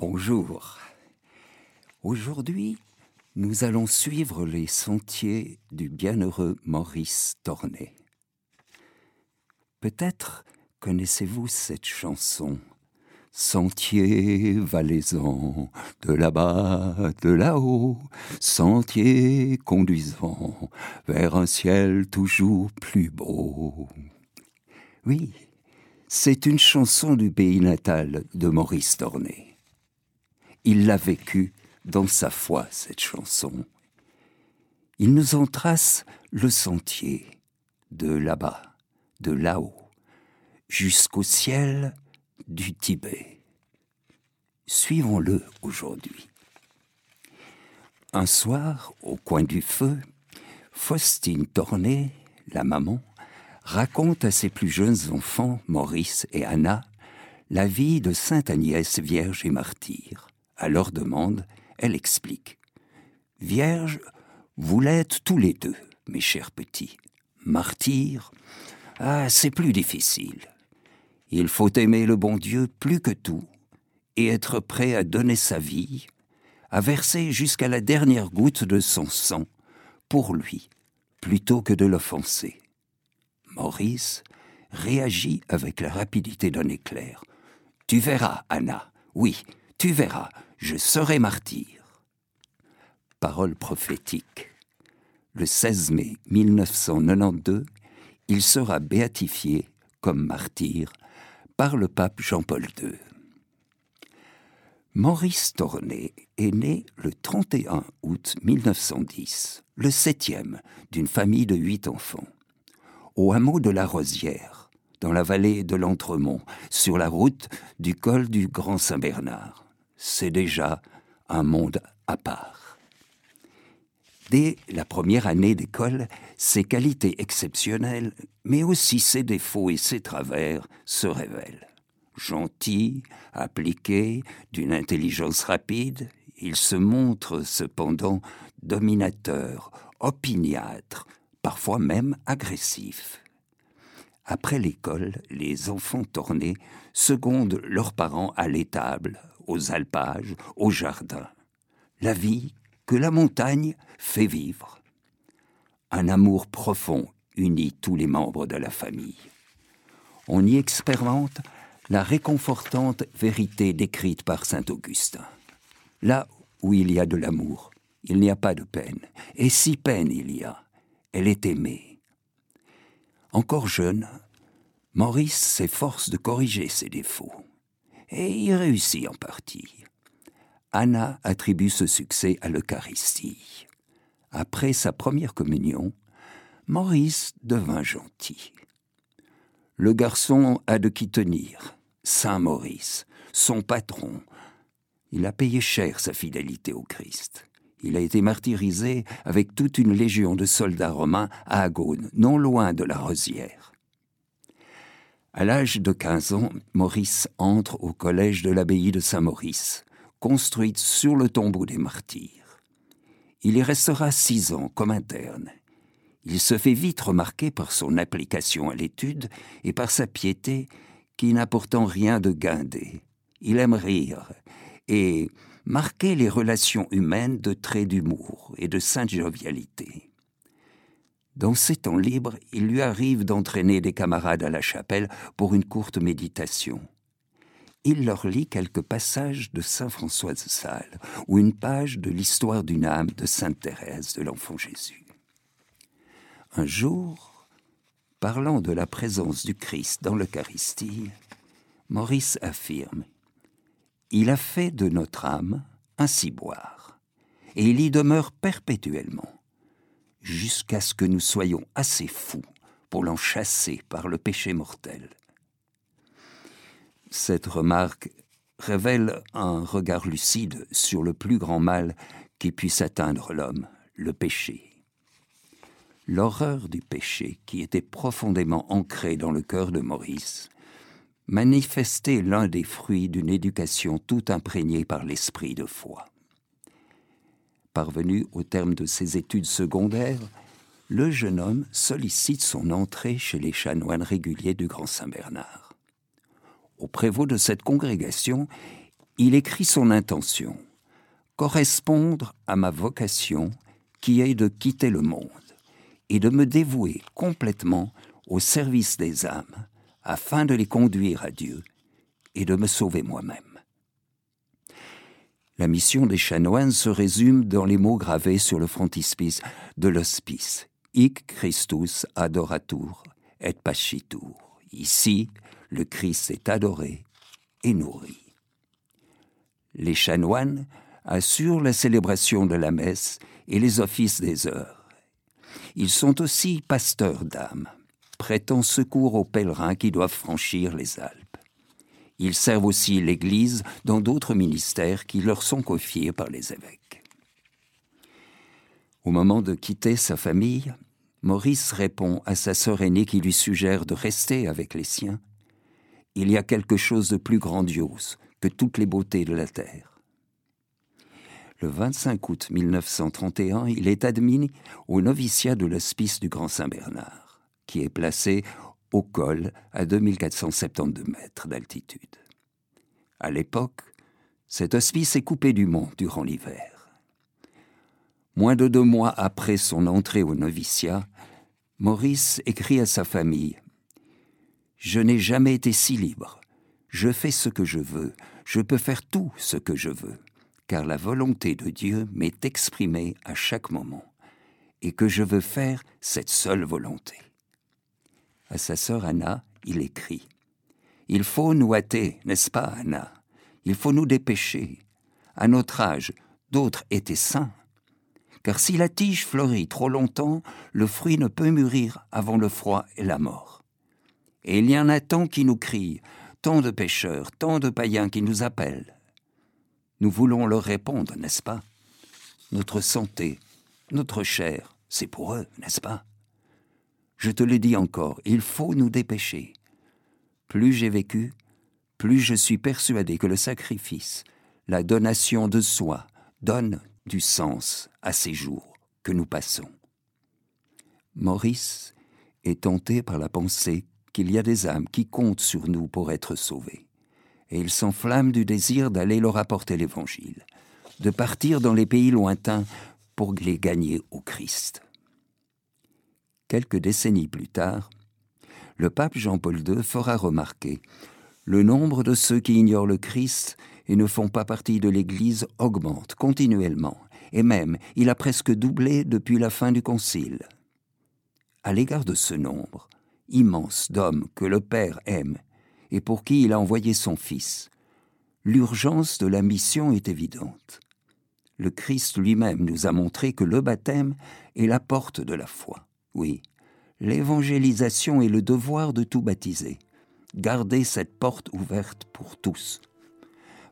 Bonjour. Aujourd'hui, nous allons suivre les sentiers du bienheureux Maurice Tornet. Peut-être connaissez-vous cette chanson Sentier valaisant, de là-bas, de là-haut, sentier conduisant vers un ciel toujours plus beau. Oui, c'est une chanson du pays natal de Maurice Tornet. Il l'a vécue dans sa foi, cette chanson. Il nous en trace le sentier, de là-bas, de là-haut, jusqu'au ciel du Tibet. Suivons-le aujourd'hui. Un soir, au coin du feu, Faustine Tornet, la maman, raconte à ses plus jeunes enfants, Maurice et Anna, la vie de Sainte Agnès Vierge et martyre. À leur demande, elle explique. Vierge, vous l'êtes tous les deux, mes chers petits. Martyr, ah, c'est plus difficile. Il faut aimer le bon Dieu plus que tout et être prêt à donner sa vie, à verser jusqu'à la dernière goutte de son sang pour lui, plutôt que de l'offenser. Maurice réagit avec la rapidité d'un éclair. Tu verras, Anna, oui, tu verras, je serai martyr. Parole prophétique. Le 16 mai 1992, il sera béatifié comme martyr par le pape Jean-Paul II. Maurice Tornet est né le 31 août 1910, le septième d'une famille de huit enfants, au hameau de la Rosière, dans la vallée de l'Entremont, sur la route du col du Grand Saint-Bernard. C'est déjà un monde à part. Dès la première année d'école, ses qualités exceptionnelles, mais aussi ses défauts et ses travers, se révèlent. Gentil, appliqué, d'une intelligence rapide, il se montre cependant dominateur, opiniâtre, parfois même agressif. Après l'école, les enfants tournés secondent leurs parents à l'étable, aux alpages, au jardin. La vie que la montagne fait vivre. Un amour profond unit tous les membres de la famille. On y expérimente la réconfortante vérité décrite par saint Augustin. Là où il y a de l'amour, il n'y a pas de peine, et si peine il y a, elle est aimée. Encore jeune, Maurice s'efforce de corriger ses défauts, et y réussit en partie. Anna attribue ce succès à l'Eucharistie. Après sa première communion, Maurice devint gentil. Le garçon a de qui tenir. Saint Maurice, son patron. Il a payé cher sa fidélité au Christ. Il a été martyrisé avec toute une légion de soldats romains à Agone, non loin de la Rosière. À l'âge de 15 ans, Maurice entre au collège de l'abbaye de Saint-Maurice construite sur le tombeau des martyrs. Il y restera six ans comme interne. Il se fait vite remarquer par son application à l'étude et par sa piété qui n'a pourtant rien de guindé. Il aime rire et marquer les relations humaines de traits d'humour et de sainte jovialité. Dans ses temps libres, il lui arrive d'entraîner des camarades à la chapelle pour une courte méditation il leur lit quelques passages de Saint François de Sales ou une page de l'histoire d'une âme de Sainte Thérèse de l'Enfant Jésus. Un jour, parlant de la présence du Christ dans l'Eucharistie, Maurice affirme Il a fait de notre âme un ciboire, et il y demeure perpétuellement, jusqu'à ce que nous soyons assez fous pour l'en chasser par le péché mortel. Cette remarque révèle un regard lucide sur le plus grand mal qui puisse atteindre l'homme, le péché. L'horreur du péché, qui était profondément ancrée dans le cœur de Maurice, manifestait l'un des fruits d'une éducation tout imprégnée par l'esprit de foi. Parvenu au terme de ses études secondaires, le jeune homme sollicite son entrée chez les chanoines réguliers du Grand Saint-Bernard au prévôt de cette congrégation, il écrit son intention correspondre à ma vocation qui est de quitter le monde et de me dévouer complètement au service des âmes afin de les conduire à Dieu et de me sauver moi-même. La mission des chanoines se résume dans les mots gravés sur le frontispice de l'hospice Hic Christus adoratur et pascitur. Ici, le Christ est adoré et nourri. Les chanoines assurent la célébration de la messe et les offices des heures. Ils sont aussi pasteurs d'âmes, prêtant secours aux pèlerins qui doivent franchir les Alpes. Ils servent aussi l'Église dans d'autres ministères qui leur sont confiés par les évêques. Au moment de quitter sa famille, Maurice répond à sa sœur aînée qui lui suggère de rester avec les siens. Il y a quelque chose de plus grandiose que toutes les beautés de la terre. Le 25 août 1931, il est admis au noviciat de l'hospice du Grand Saint-Bernard, qui est placé au col à 2472 mètres d'altitude. À l'époque, cet hospice est coupé du monde durant l'hiver. Moins de deux mois après son entrée au noviciat, Maurice écrit à sa famille Je n'ai jamais été si libre. Je fais ce que je veux. Je peux faire tout ce que je veux, car la volonté de Dieu m'est exprimée à chaque moment, et que je veux faire cette seule volonté. À sa sœur Anna, il écrit Il faut nous hâter, n'est-ce pas, Anna? Il faut nous dépêcher. À notre âge, d'autres étaient sains. Car si la tige fleurit trop longtemps, le fruit ne peut mûrir avant le froid et la mort. Et il y en a tant qui nous crient, tant de pécheurs, tant de païens qui nous appellent. Nous voulons leur répondre, n'est-ce pas? Notre santé, notre chair, c'est pour eux, n'est-ce pas? Je te le dis encore, il faut nous dépêcher. Plus j'ai vécu, plus je suis persuadé que le sacrifice, la donation de soi, donne du sens à ces jours que nous passons. Maurice est tenté par la pensée qu'il y a des âmes qui comptent sur nous pour être sauvées, et il s'enflamme du désir d'aller leur apporter l'Évangile, de partir dans les pays lointains pour les gagner au Christ. Quelques décennies plus tard, le pape Jean-Paul II fera remarquer le nombre de ceux qui ignorent le Christ et ne font pas partie de l'Église augmente continuellement, et même il a presque doublé depuis la fin du Concile. À l'égard de ce nombre immense d'hommes que le Père aime et pour qui il a envoyé son Fils, l'urgence de la mission est évidente. Le Christ lui-même nous a montré que le baptême est la porte de la foi. Oui, l'évangélisation est le devoir de tout baptisé. Gardez cette porte ouverte pour tous.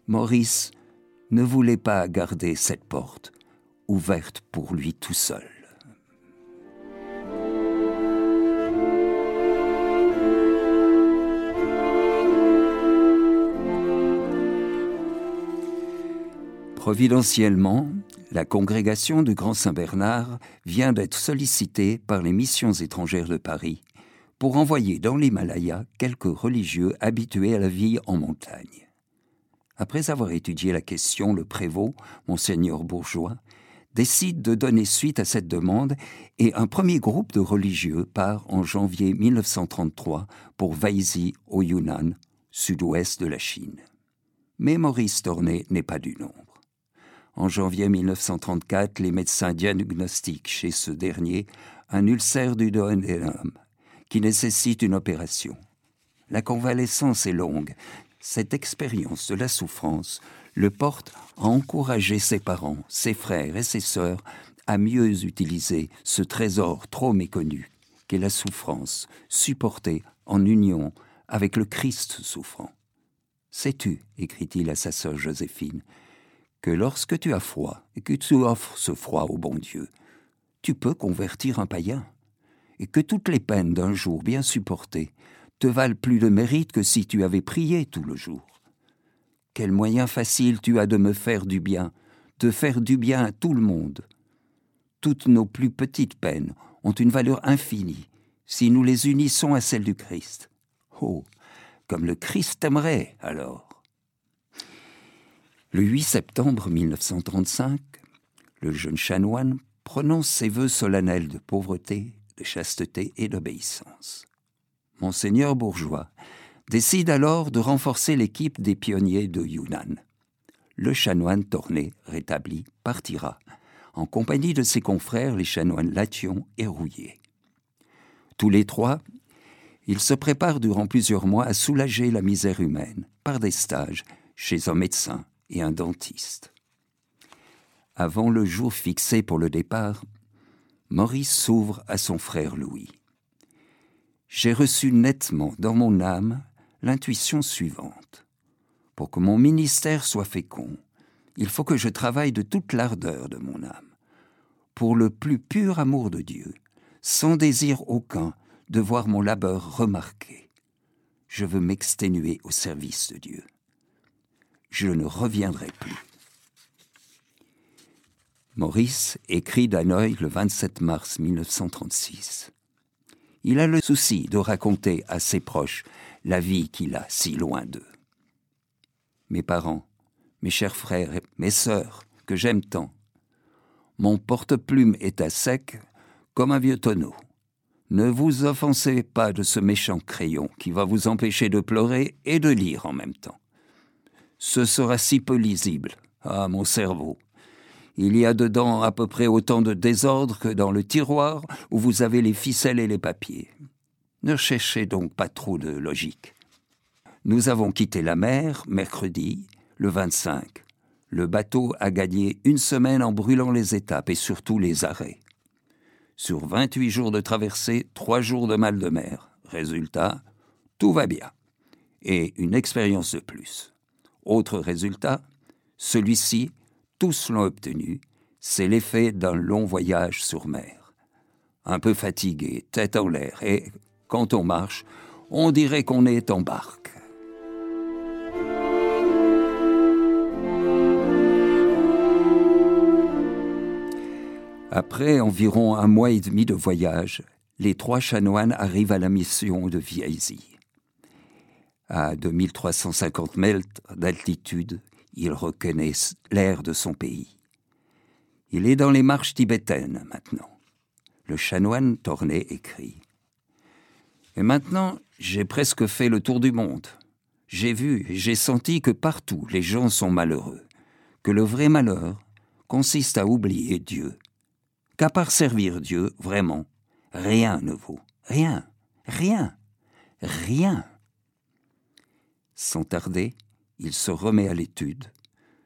Maurice ne voulait pas garder cette porte ouverte pour lui tout seul. Providentiellement, la congrégation du Grand Saint-Bernard vient d'être sollicitée par les missions étrangères de Paris pour envoyer dans l'Himalaya quelques religieux habitués à la vie en montagne. Après avoir étudié la question, le prévôt, monseigneur Bourgeois, décide de donner suite à cette demande et un premier groupe de religieux part en janvier 1933 pour Weizi au Yunnan, sud-ouest de la Chine. Mais Maurice Tornet n'est pas du nombre. En janvier 1934, les médecins diagnostiquent chez ce dernier un ulcère du duodénum qui nécessite une opération. La convalescence est longue. Cette expérience de la souffrance le porte à encourager ses parents, ses frères et ses sœurs à mieux utiliser ce trésor trop méconnu qu'est la souffrance, supportée en union avec le Christ souffrant. Sais-tu, écrit-il à sa sœur Joséphine, que lorsque tu as froid et que tu offres ce froid au bon Dieu, tu peux convertir un païen, et que toutes les peines d'un jour bien supportées te valent plus de mérite que si tu avais prié tout le jour. Quel moyen facile tu as de me faire du bien, de faire du bien à tout le monde. Toutes nos plus petites peines ont une valeur infinie si nous les unissons à celle du Christ. Oh, comme le Christ aimerait alors. Le 8 septembre 1935, le jeune chanoine prononce ses vœux solennels de pauvreté, de chasteté et d'obéissance. Monseigneur Bourgeois décide alors de renforcer l'équipe des pionniers de Yunnan. Le chanoine Torné, rétabli, partira, en compagnie de ses confrères les chanoines Lation et Rouillé. Tous les trois, ils se préparent durant plusieurs mois à soulager la misère humaine par des stages chez un médecin et un dentiste. Avant le jour fixé pour le départ, Maurice s'ouvre à son frère Louis. J'ai reçu nettement dans mon âme l'intuition suivante. Pour que mon ministère soit fécond, il faut que je travaille de toute l'ardeur de mon âme, pour le plus pur amour de Dieu, sans désir aucun de voir mon labeur remarqué. Je veux m'exténuer au service de Dieu. Je ne reviendrai plus. Maurice écrit d'Hanoï le 27 mars 1936. Il a le souci de raconter à ses proches la vie qu'il a si loin d'eux. Mes parents, mes chers frères, mes sœurs, que j'aime tant, mon porte-plume est à sec comme un vieux tonneau. Ne vous offensez pas de ce méchant crayon qui va vous empêcher de pleurer et de lire en même temps. Ce sera si peu lisible. Ah, mon cerveau. Il y a dedans à peu près autant de désordre que dans le tiroir où vous avez les ficelles et les papiers. Ne cherchez donc pas trop de logique. Nous avons quitté la mer mercredi, le 25. Le bateau a gagné une semaine en brûlant les étapes et surtout les arrêts. Sur 28 jours de traversée, 3 jours de mal de mer. Résultat, tout va bien. Et une expérience de plus. Autre résultat, celui-ci, tous l'ont obtenu, c'est l'effet d'un long voyage sur mer. Un peu fatigué, tête en l'air, et quand on marche, on dirait qu'on est en barque. Après environ un mois et demi de voyage, les trois chanoines arrivent à la mission de Viaisy. À 2350 mètres d'altitude, ils reconnaissent l'air de son pays. Il est dans les marches tibétaines maintenant. Le chanoine Torné écrit. Et maintenant, j'ai presque fait le tour du monde. J'ai vu et j'ai senti que partout les gens sont malheureux, que le vrai malheur consiste à oublier Dieu qu'à part servir Dieu, vraiment, rien ne vaut. Rien, rien, rien. Sans tarder, il se remet à l'étude.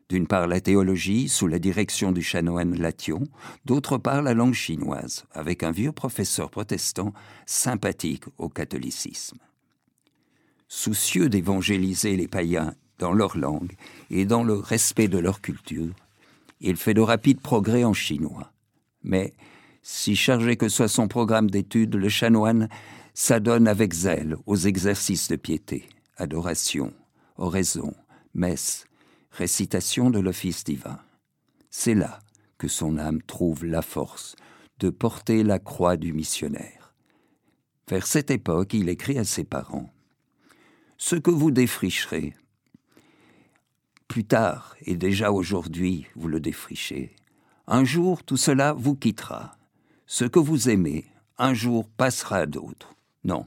D'une part la théologie sous la direction du chanoine Lation, d'autre part la langue chinoise, avec un vieux professeur protestant sympathique au catholicisme. Soucieux d'évangéliser les païens dans leur langue et dans le respect de leur culture, il fait de rapides progrès en chinois. Mais, si chargé que soit son programme d'études, le chanoine s'adonne avec zèle aux exercices de piété, adoration, oraison, messe, récitation de l'office divin. C'est là que son âme trouve la force de porter la croix du missionnaire. Vers cette époque, il écrit à ses parents Ce que vous défricherez, plus tard et déjà aujourd'hui, vous le défrichez, un jour, tout cela vous quittera. Ce que vous aimez, un jour passera à d'autres. Non.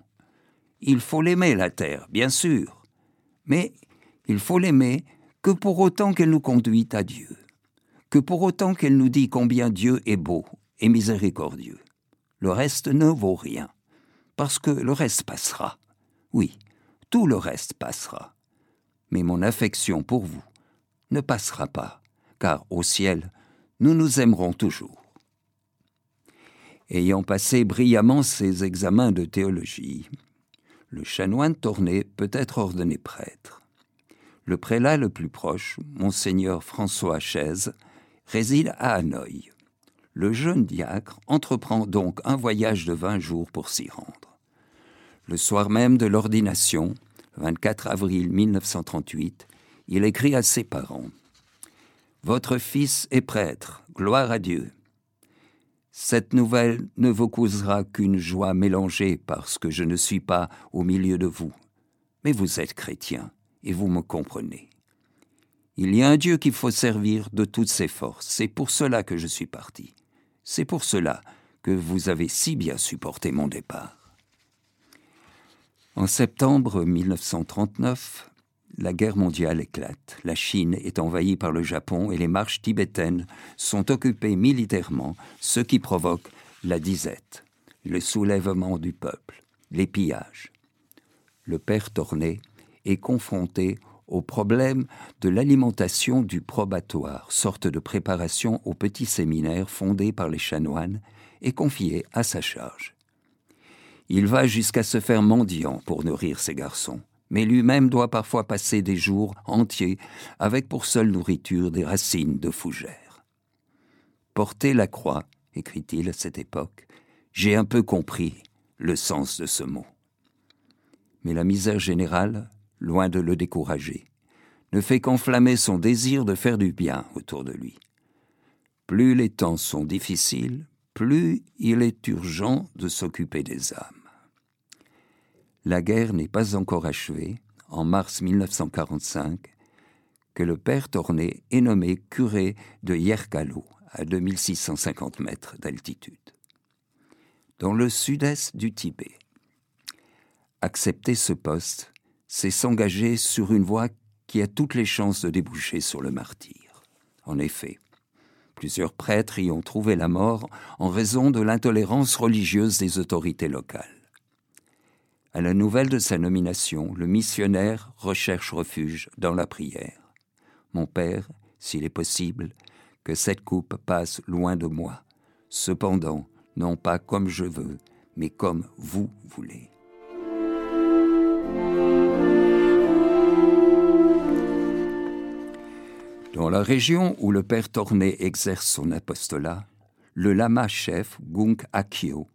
Il faut l'aimer, la terre, bien sûr. Mais il faut l'aimer que pour autant qu'elle nous conduit à Dieu. Que pour autant qu'elle nous dit combien Dieu est beau et miséricordieux. Le reste ne vaut rien. Parce que le reste passera. Oui, tout le reste passera. Mais mon affection pour vous ne passera pas, car au ciel, nous nous aimerons toujours. Ayant passé brillamment ses examens de théologie, le chanoine tourné peut être ordonné prêtre. Le prélat le plus proche, monseigneur François Chaise, réside à Hanoï. Le jeune diacre entreprend donc un voyage de vingt jours pour s'y rendre. Le soir même de l'ordination, 24 avril 1938, il écrit à ses parents votre fils est prêtre, gloire à Dieu. Cette nouvelle ne vous causera qu'une joie mélangée parce que je ne suis pas au milieu de vous. Mais vous êtes chrétien et vous me comprenez. Il y a un Dieu qu'il faut servir de toutes ses forces. C'est pour cela que je suis parti. C'est pour cela que vous avez si bien supporté mon départ. En septembre 1939, la guerre mondiale éclate. La Chine est envahie par le Japon et les marches tibétaines sont occupées militairement, ce qui provoque la disette, le soulèvement du peuple, les pillages. Le père Torné est confronté au problème de l'alimentation du probatoire, sorte de préparation au petit séminaire fondé par les chanoines et confié à sa charge. Il va jusqu'à se faire mendiant pour nourrir ses garçons, mais lui-même doit parfois passer des jours entiers avec pour seule nourriture des racines de fougères. Porter la croix, écrit-il à cette époque, j'ai un peu compris le sens de ce mot. Mais la misère générale, loin de le décourager, ne fait qu'enflammer son désir de faire du bien autour de lui. Plus les temps sont difficiles, plus il est urgent de s'occuper des âmes. La guerre n'est pas encore achevée, en mars 1945, que le père Torné est nommé curé de Yerkalo, à 2650 mètres d'altitude. Dans le sud-est du Tibet, accepter ce poste c'est s'engager sur une voie qui a toutes les chances de déboucher sur le martyr. En effet, plusieurs prêtres y ont trouvé la mort en raison de l'intolérance religieuse des autorités locales. À la nouvelle de sa nomination, le missionnaire recherche refuge dans la prière. Mon Père, s'il est possible, que cette coupe passe loin de moi, cependant, non pas comme je veux, mais comme vous voulez. Dans la région où le père Torné exerce son apostolat, le lama chef Gunk Akio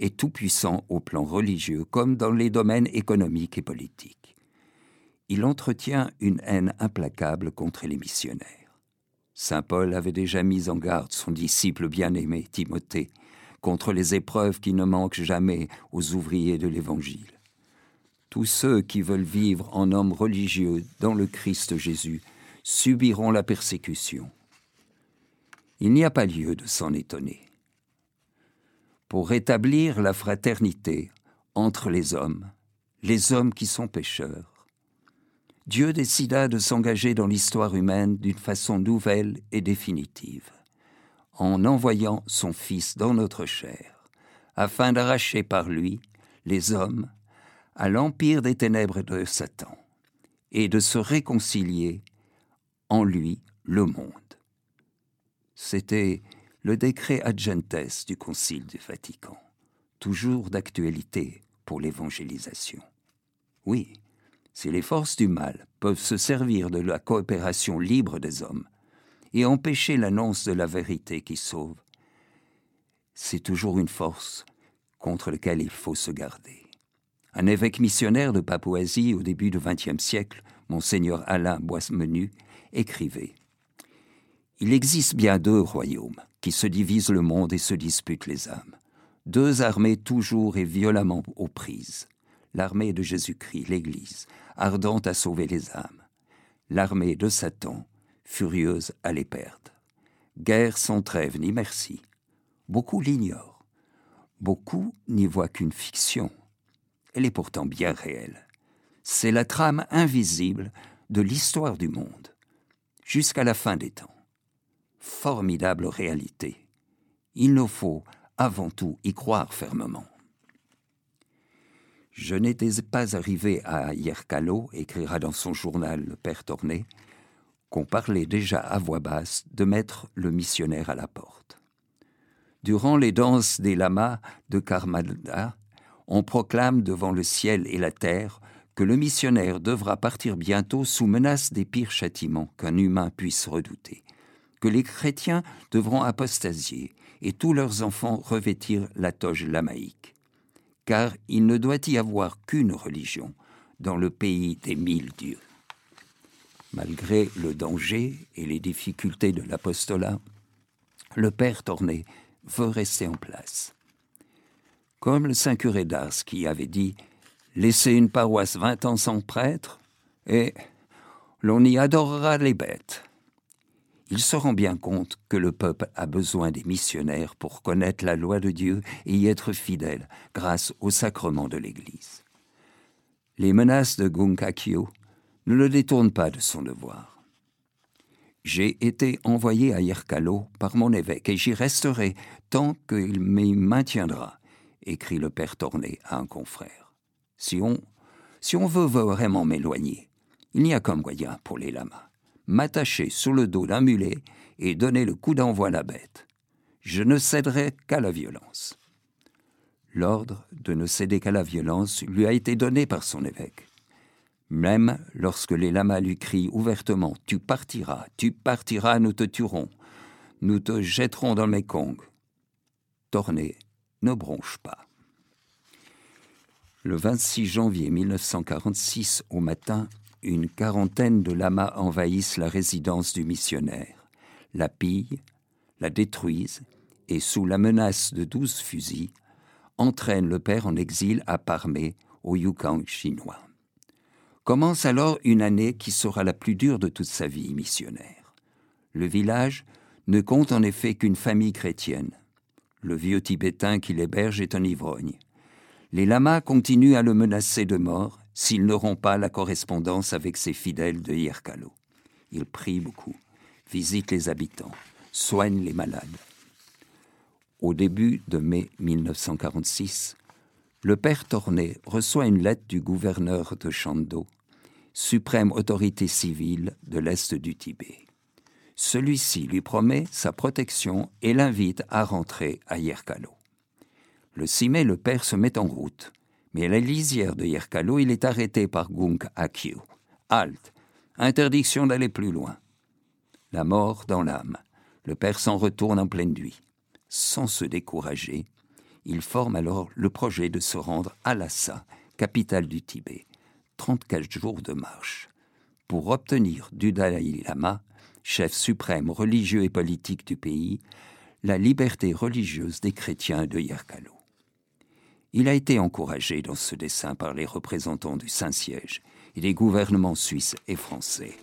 est tout-puissant au plan religieux comme dans les domaines économiques et politiques. Il entretient une haine implacable contre les missionnaires. Saint Paul avait déjà mis en garde son disciple bien-aimé Timothée contre les épreuves qui ne manquent jamais aux ouvriers de l'Évangile. Tous ceux qui veulent vivre en hommes religieux dans le Christ Jésus subiront la persécution. Il n'y a pas lieu de s'en étonner. Pour rétablir la fraternité entre les hommes, les hommes qui sont pécheurs, Dieu décida de s'engager dans l'histoire humaine d'une façon nouvelle et définitive, en envoyant son Fils dans notre chair, afin d'arracher par lui les hommes à l'empire des ténèbres de Satan, et de se réconcilier en lui le monde. C'était le décret ad gentes du Concile du Vatican, toujours d'actualité pour l'évangélisation. Oui, si les forces du mal peuvent se servir de la coopération libre des hommes et empêcher l'annonce de la vérité qui sauve, c'est toujours une force contre laquelle il faut se garder. Un évêque missionnaire de Papouasie au début du XXe siècle, monseigneur Alain Boismenu, écrivait Il existe bien deux royaumes qui se divisent le monde et se disputent les âmes. Deux armées toujours et violemment aux prises. L'armée de Jésus-Christ, l'Église, ardente à sauver les âmes. L'armée de Satan, furieuse à les perdre. Guerre sans trêve ni merci. Beaucoup l'ignorent. Beaucoup n'y voient qu'une fiction. Elle est pourtant bien réelle. C'est la trame invisible de l'histoire du monde jusqu'à la fin des temps. Formidable réalité. Il nous faut avant tout y croire fermement. Je n'étais pas arrivé à Yerkalo, écrira dans son journal le père Torné, qu'on parlait déjà à voix basse de mettre le missionnaire à la porte. Durant les danses des lamas de Karmada, on proclame devant le ciel et la terre que le missionnaire devra partir bientôt sous menace des pires châtiments qu'un humain puisse redouter, que les chrétiens devront apostasier et tous leurs enfants revêtir la toge lamaïque, car il ne doit y avoir qu'une religion dans le pays des mille dieux. Malgré le danger et les difficultés de l'apostolat, le père Torné veut rester en place. Comme le saint curé d'Ars qui avait dit laisser une paroisse vingt ans sans prêtre, et l'on y adorera les bêtes. Ils se rend bien compte que le peuple a besoin des missionnaires pour connaître la loi de Dieu et y être fidèle grâce au sacrement de l'Église. Les menaces de Gunkakyo ne le détournent pas de son devoir. J'ai été envoyé à Yerkalo par mon évêque et j'y resterai tant qu'il m'y maintiendra, écrit le père Tourné à un confrère. Si on, si on veut vraiment m'éloigner, il n'y a qu'un moyen pour les lamas m'attacher sous le dos d'un mulet et donner le coup d'envoi à la bête. Je ne céderai qu'à la violence. L'ordre de ne céder qu'à la violence lui a été donné par son évêque. Même lorsque les lamas lui crient ouvertement Tu partiras, tu partiras, nous te tuerons, nous te jetterons dans le Mekong. Torné ne bronche pas. Le 26 janvier 1946, au matin, une quarantaine de lamas envahissent la résidence du missionnaire, la pillent, la détruisent et, sous la menace de douze fusils, entraînent le père en exil à Parmé, au Yukon chinois. Commence alors une année qui sera la plus dure de toute sa vie missionnaire. Le village ne compte en effet qu'une famille chrétienne. Le vieux Tibétain qui l'héberge est un ivrogne. Les lamas continuent à le menacer de mort s'il ne rompt pas la correspondance avec ses fidèles de Yerkalo. Il prie beaucoup, visite les habitants, soigne les malades. Au début de mai 1946, le père Torné reçoit une lettre du gouverneur de Chando, suprême autorité civile de l'Est du Tibet. Celui-ci lui promet sa protection et l'invite à rentrer à Yerkalo. Le 6 mai, le père se met en route mais à la lisière de Yerkalo, il est arrêté par Gunk Akio. Halte. Interdiction d'aller plus loin. La mort dans l'âme. Le père s'en retourne en pleine nuit. Sans se décourager, il forme alors le projet de se rendre à Lhasa, capitale du Tibet. 34 jours de marche. Pour obtenir du Dalai Lama, chef suprême religieux et politique du pays, la liberté religieuse des chrétiens de Yerkalo. Il a été encouragé dans ce dessin par les représentants du Saint-Siège et les gouvernements suisses et français.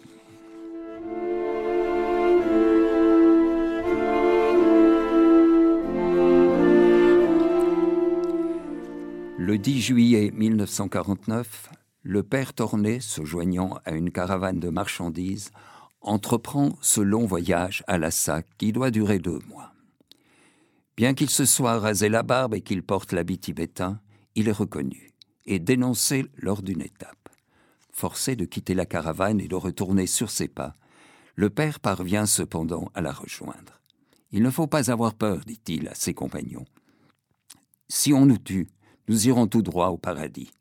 Le 10 juillet 1949, le père Tornet, se joignant à une caravane de marchandises, entreprend ce long voyage à Lhasa qui doit durer deux mois. Bien qu'il se soit rasé la barbe et qu'il porte l'habit tibétain, il est reconnu et dénoncé lors d'une étape. Forcé de quitter la caravane et de retourner sur ses pas, le père parvient cependant à la rejoindre. Il ne faut pas avoir peur, dit-il à ses compagnons. Si on nous tue, nous irons tout droit au paradis.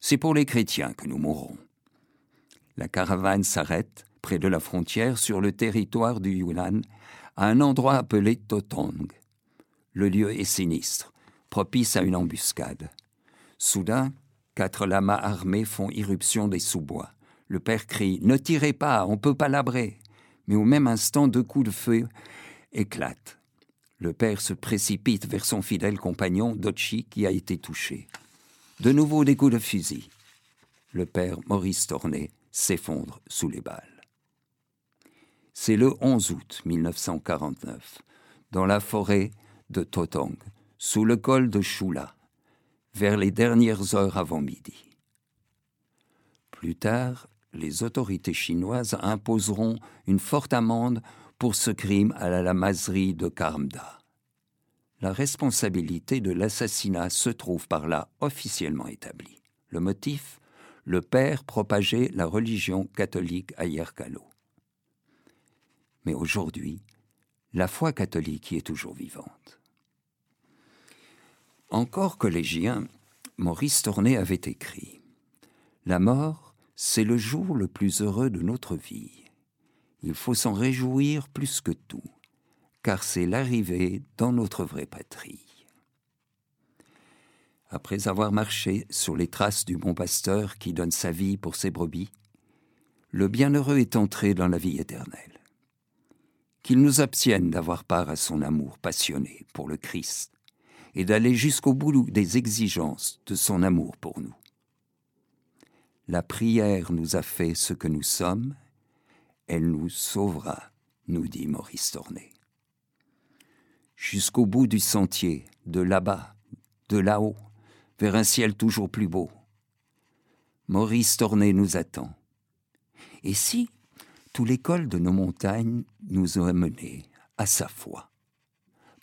C'est pour les chrétiens que nous mourrons. La caravane s'arrête près de la frontière sur le territoire du Yunnan, à un endroit appelé Totong. Le lieu est sinistre, propice à une embuscade. Soudain, quatre lamas armés font irruption des sous-bois. Le père crie Ne tirez pas, on peut pas labrer. Mais au même instant, deux coups de feu éclatent. Le père se précipite vers son fidèle compagnon, Dochi, qui a été touché. De nouveau des coups de fusil. Le père Maurice Tornet s'effondre sous les balles. C'est le 11 août 1949, dans la forêt de Totong, sous le col de Shula, vers les dernières heures avant midi. Plus tard, les autorités chinoises imposeront une forte amende pour ce crime à la lamaserie de Karmda. La responsabilité de l'assassinat se trouve par là officiellement établie. Le motif Le père propageait la religion catholique à Yerkalo. Mais aujourd'hui, la foi catholique y est toujours vivante. Encore collégien, Maurice Tornet avait écrit La mort, c'est le jour le plus heureux de notre vie. Il faut s'en réjouir plus que tout, car c'est l'arrivée dans notre vraie patrie. Après avoir marché sur les traces du bon pasteur qui donne sa vie pour ses brebis, le bienheureux est entré dans la vie éternelle qu'il nous obtienne d'avoir part à son amour passionné pour le Christ et d'aller jusqu'au bout des exigences de son amour pour nous. La prière nous a fait ce que nous sommes elle nous sauvera, nous dit Maurice Torné. Jusqu'au bout du sentier, de là-bas, de là-haut, vers un ciel toujours plus beau. Maurice Torné nous attend. Et si tout l'école de nos montagnes nous aurait menés à sa foi?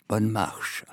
Bonne marche